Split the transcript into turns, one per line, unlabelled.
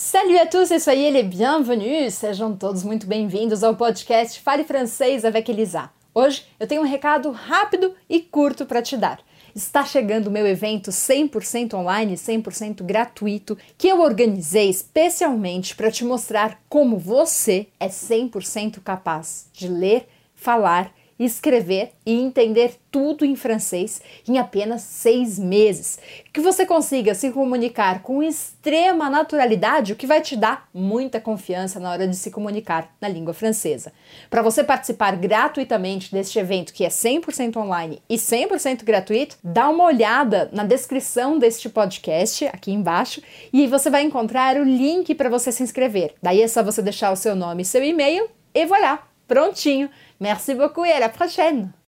Salut à tous et soyez les bienvenus! Sejam todos muito bem-vindos ao podcast Fale Francês avec Elisa. Hoje eu tenho um recado rápido e curto para te dar. Está chegando o meu evento 100% online, 100% gratuito, que eu organizei especialmente para te mostrar como você é 100% capaz de ler, falar escrever e entender tudo em francês em apenas seis meses. Que você consiga se comunicar com extrema naturalidade, o que vai te dar muita confiança na hora de se comunicar na língua francesa. Para você participar gratuitamente deste evento que é 100% online e 100% gratuito, dá uma olhada na descrição deste podcast aqui embaixo e você vai encontrar o link para você se inscrever. Daí é só você deixar o seu nome e seu e-mail e voilà, prontinho. Merci beaucoup et à la prochaine